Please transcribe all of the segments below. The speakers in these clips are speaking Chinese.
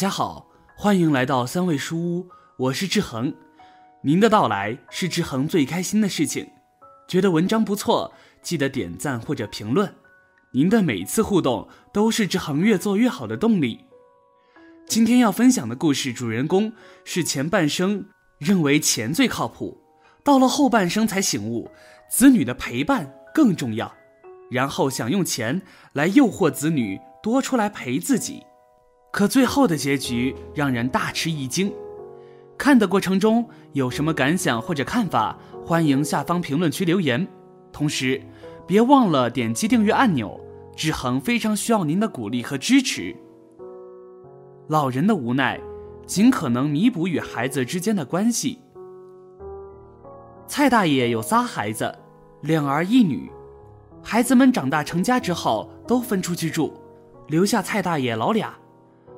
家好，欢迎来到三味书屋，我是志恒。您的到来是志恒最开心的事情。觉得文章不错，记得点赞或者评论。您的每次互动都是志恒越做越好的动力。今天要分享的故事主人公是前半生认为钱最靠谱，到了后半生才醒悟子女的陪伴更重要，然后想用钱来诱惑子女多出来陪自己。可最后的结局让人大吃一惊。看的过程中有什么感想或者看法，欢迎下方评论区留言。同时，别忘了点击订阅按钮，志恒非常需要您的鼓励和支持。老人的无奈，尽可能弥补与孩子之间的关系。蔡大爷有仨孩子，两儿一女，孩子们长大成家之后都分出去住，留下蔡大爷老俩。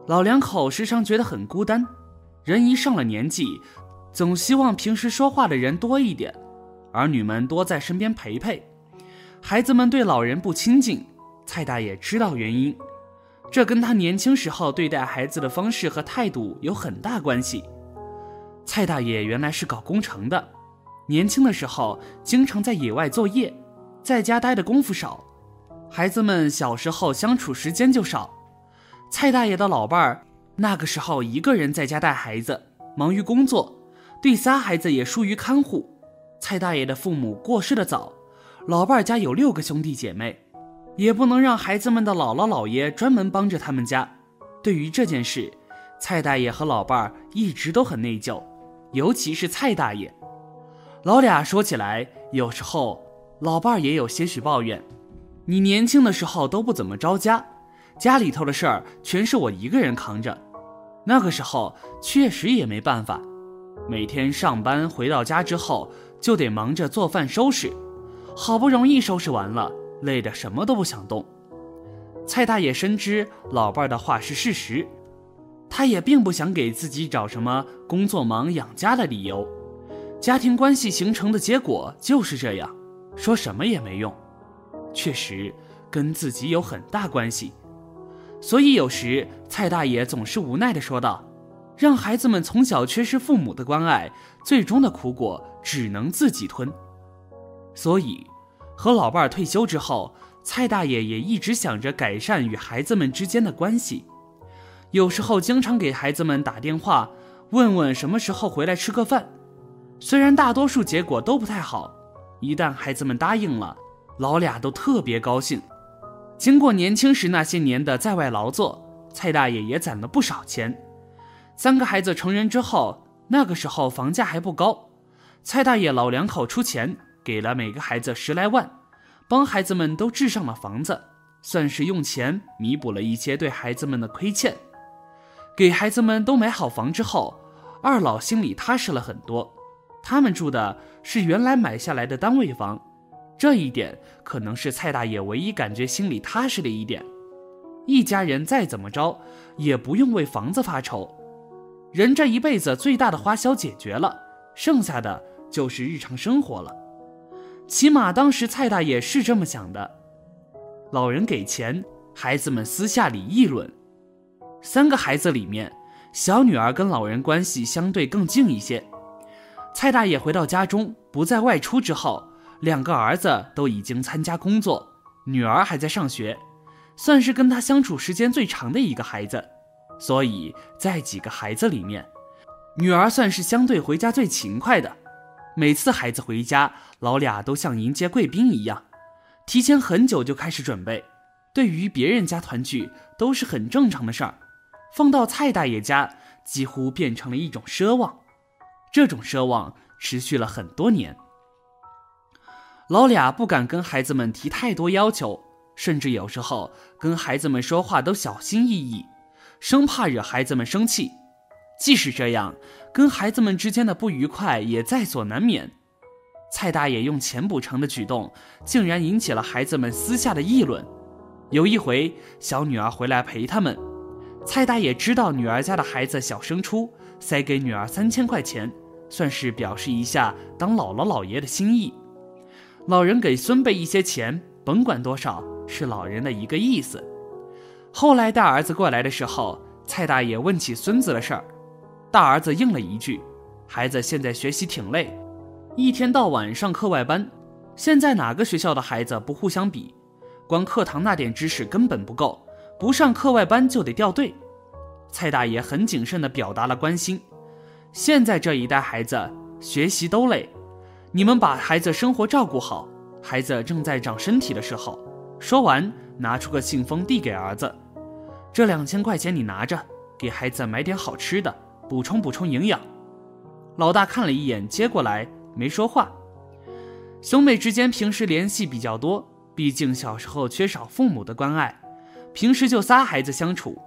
老两口时常觉得很孤单，人一上了年纪，总希望平时说话的人多一点，儿女们多在身边陪陪。孩子们对老人不亲近，蔡大爷知道原因，这跟他年轻时候对待孩子的方式和态度有很大关系。蔡大爷原来是搞工程的，年轻的时候经常在野外作业，在家待的功夫少，孩子们小时候相处时间就少。蔡大爷的老伴儿那个时候一个人在家带孩子，忙于工作，对仨孩子也疏于看护。蔡大爷的父母过世的早，老伴儿家有六个兄弟姐妹，也不能让孩子们的姥姥姥爷专门帮着他们家。对于这件事，蔡大爷和老伴儿一直都很内疚，尤其是蔡大爷。老俩说起来，有时候老伴儿也有些许抱怨：“你年轻的时候都不怎么着家。”家里头的事儿全是我一个人扛着，那个时候确实也没办法，每天上班回到家之后就得忙着做饭收拾，好不容易收拾完了，累得什么都不想动。蔡大爷深知老伴儿的话是事实，他也并不想给自己找什么工作忙养家的理由，家庭关系形成的结果就是这样，说什么也没用，确实跟自己有很大关系。所以有时蔡大爷总是无奈地说道：“让孩子们从小缺失父母的关爱，最终的苦果只能自己吞。”所以，和老伴儿退休之后，蔡大爷也一直想着改善与孩子们之间的关系。有时候经常给孩子们打电话，问问什么时候回来吃个饭。虽然大多数结果都不太好，一旦孩子们答应了，老俩都特别高兴。经过年轻时那些年的在外劳作，蔡大爷也攒了不少钱。三个孩子成人之后，那个时候房价还不高，蔡大爷老两口出钱给了每个孩子十来万，帮孩子们都置上了房子，算是用钱弥补了一些对孩子们的亏欠。给孩子们都买好房之后，二老心里踏实了很多。他们住的是原来买下来的单位房。这一点可能是蔡大爷唯一感觉心里踏实的一点。一家人再怎么着，也不用为房子发愁。人这一辈子最大的花销解决了，剩下的就是日常生活了。起码当时蔡大爷是这么想的。老人给钱，孩子们私下里议论。三个孩子里面，小女儿跟老人关系相对更近一些。蔡大爷回到家中，不再外出之后。两个儿子都已经参加工作，女儿还在上学，算是跟他相处时间最长的一个孩子。所以在几个孩子里面，女儿算是相对回家最勤快的。每次孩子回家，老俩都像迎接贵宾一样，提前很久就开始准备。对于别人家团聚都是很正常的事儿，放到蔡大爷家，几乎变成了一种奢望。这种奢望持续了很多年。老俩不敢跟孩子们提太多要求，甚至有时候跟孩子们说话都小心翼翼，生怕惹孩子们生气。即使这样，跟孩子们之间的不愉快也在所难免。蔡大爷用钱补偿的举动，竟然引起了孩子们私下的议论。有一回，小女儿回来陪他们，蔡大爷知道女儿家的孩子小升初，塞给女儿三千块钱，算是表示一下当姥姥姥爷的心意。老人给孙辈一些钱，甭管多少，是老人的一个意思。后来大儿子过来的时候，蔡大爷问起孙子的事儿，大儿子应了一句：“孩子现在学习挺累，一天到晚上课外班。现在哪个学校的孩子不互相比？光课堂那点知识根本不够，不上课外班就得掉队。”蔡大爷很谨慎地表达了关心。现在这一代孩子学习都累，你们把孩子生活照顾好。孩子正在长身体的时候，说完，拿出个信封递给儿子：“这两千块钱你拿着，给孩子买点好吃的，补充补充营养。”老大看了一眼，接过来没说话。兄妹之间平时联系比较多，毕竟小时候缺少父母的关爱，平时就仨孩子相处。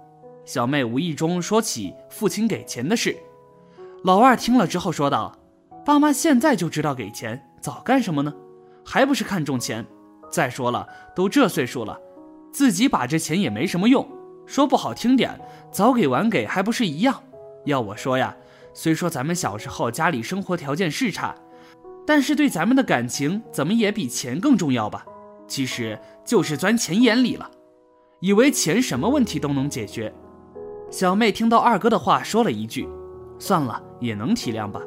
小妹无意中说起父亲给钱的事。老二听了之后说道：“爸妈现在就知道给钱，早干什么呢？还不是看重钱。再说了，都这岁数了，自己把这钱也没什么用。说不好听点，早给晚给还不是一样？要我说呀，虽说咱们小时候家里生活条件是差，但是对咱们的感情怎么也比钱更重要吧？其实就是钻钱眼里了，以为钱什么问题都能解决。”小妹听到二哥的话，说了一句。算了，也能体谅吧。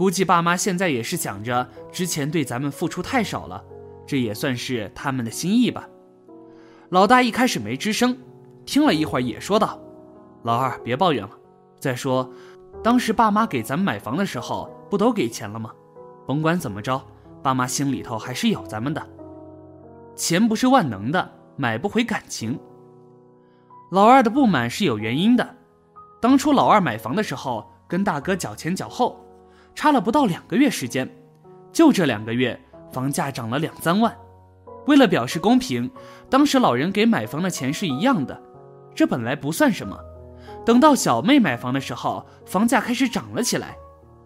估计爸妈现在也是想着之前对咱们付出太少了，这也算是他们的心意吧。老大一开始没吱声，听了一会儿也说道：“老二别抱怨了。再说，当时爸妈给咱们买房的时候不都给钱了吗？甭管怎么着，爸妈心里头还是有咱们的。钱不是万能的，买不回感情。”老二的不满是有原因的。当初老二买房的时候，跟大哥脚前脚后，差了不到两个月时间，就这两个月，房价涨了两三万。为了表示公平，当时老人给买房的钱是一样的，这本来不算什么。等到小妹买房的时候，房价开始涨了起来，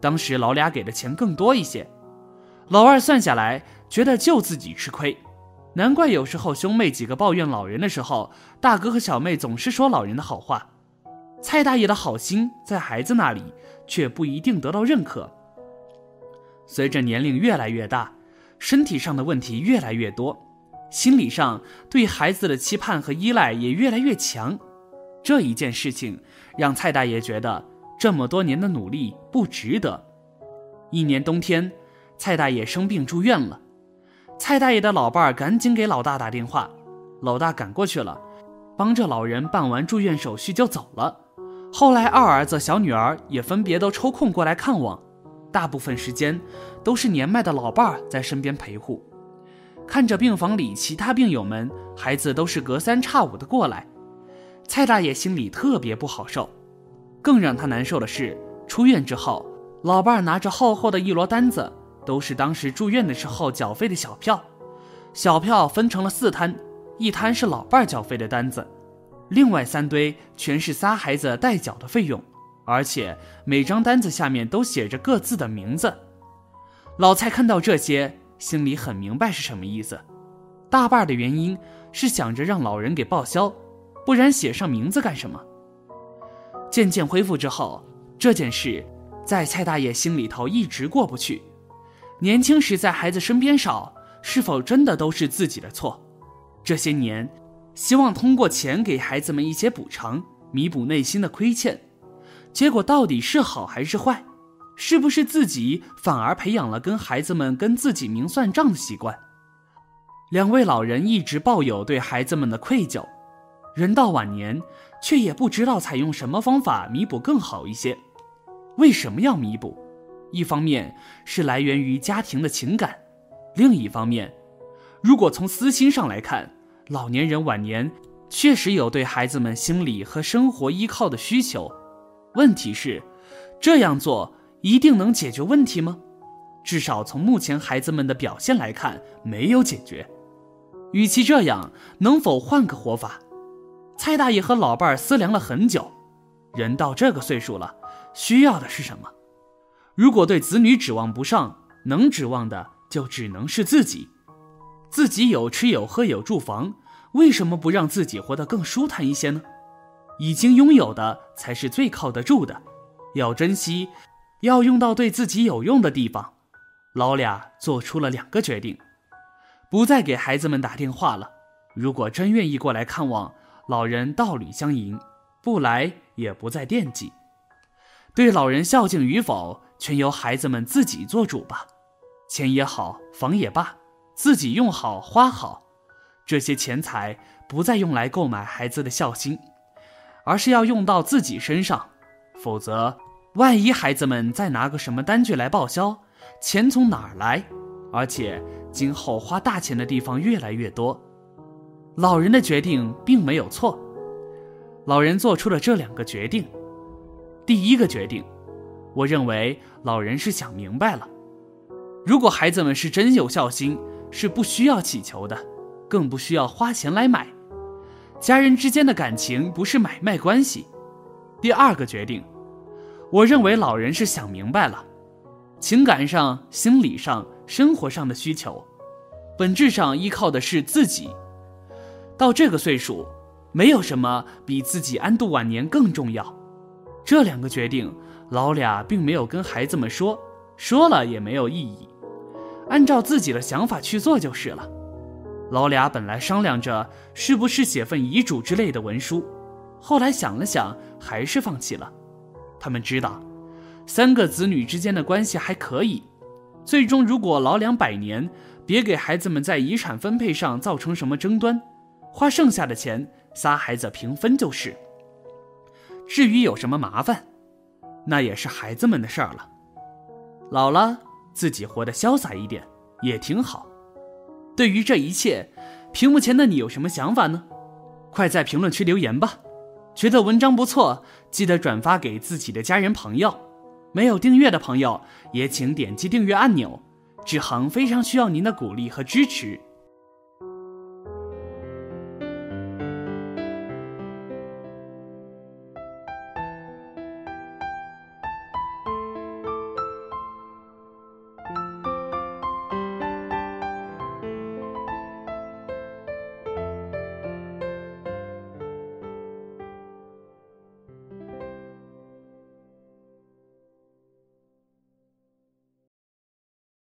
当时老俩给的钱更多一些。老二算下来，觉得就自己吃亏，难怪有时候兄妹几个抱怨老人的时候，大哥和小妹总是说老人的好话。蔡大爷的好心在孩子那里却不一定得到认可。随着年龄越来越大，身体上的问题越来越多，心理上对孩子的期盼和依赖也越来越强。这一件事情让蔡大爷觉得这么多年的努力不值得。一年冬天，蔡大爷生病住院了，蔡大爷的老伴儿赶紧给老大打电话，老大赶过去了，帮着老人办完住院手续就走了。后来，二儿子、小女儿也分别都抽空过来看望，大部分时间都是年迈的老伴儿在身边陪护。看着病房里其他病友们，孩子都是隔三差五的过来，蔡大爷心里特别不好受。更让他难受的是，出院之后，老伴儿拿着厚厚的一摞单子，都是当时住院的时候缴费的小票，小票分成了四摊，一摊是老伴儿缴费的单子。另外三堆全是仨孩子代缴的费用，而且每张单子下面都写着各自的名字。老蔡看到这些，心里很明白是什么意思。大半的原因是想着让老人给报销，不然写上名字干什么？渐渐恢复之后，这件事在蔡大爷心里头一直过不去。年轻时在孩子身边少，是否真的都是自己的错？这些年。希望通过钱给孩子们一些补偿，弥补内心的亏欠，结果到底是好还是坏？是不是自己反而培养了跟孩子们跟自己明算账的习惯？两位老人一直抱有对孩子们的愧疚，人到晚年却也不知道采用什么方法弥补更好一些。为什么要弥补？一方面是来源于家庭的情感，另一方面，如果从私心上来看。老年人晚年确实有对孩子们心理和生活依靠的需求，问题是，这样做一定能解决问题吗？至少从目前孩子们的表现来看，没有解决。与其这样，能否换个活法？蔡大爷和老伴儿思量了很久，人到这个岁数了，需要的是什么？如果对子女指望不上，能指望的就只能是自己。自己有吃有喝有住房，为什么不让自己活得更舒坦一些呢？已经拥有的才是最靠得住的，要珍惜，要用到对自己有用的地方。老俩做出了两个决定，不再给孩子们打电话了。如果真愿意过来看望，老人道理相迎；不来也不再惦记。对老人孝敬与否，全由孩子们自己做主吧。钱也好，房也罢，自己用好花好，这些钱财不再用来购买孩子的孝心，而是要用到自己身上。否则，万一孩子们再拿个什么单据来报销，钱从哪儿来？而且今后花大钱的地方越来越多。老人的决定并没有错。老人做出了这两个决定。第一个决定，我认为老人是想明白了。如果孩子们是真有孝心，是不需要乞求的，更不需要花钱来买。家人之间的感情不是买卖关系。第二个决定，我认为老人是想明白了，情感上、心理上、生活上的需求，本质上依靠的是自己。到这个岁数，没有什么比自己安度晚年更重要。这两个决定，老俩并没有跟孩子们说，说了也没有意义。按照自己的想法去做就是了。老俩本来商量着是不是写份遗嘱之类的文书，后来想了想，还是放弃了。他们知道，三个子女之间的关系还可以。最终，如果老两百年，别给孩子们在遗产分配上造成什么争端，花剩下的钱仨孩子平分就是。至于有什么麻烦，那也是孩子们的事儿了。老了。自己活得潇洒一点也挺好。对于这一切，屏幕前的你有什么想法呢？快在评论区留言吧。觉得文章不错，记得转发给自己的家人朋友。没有订阅的朋友，也请点击订阅按钮。志恒非常需要您的鼓励和支持。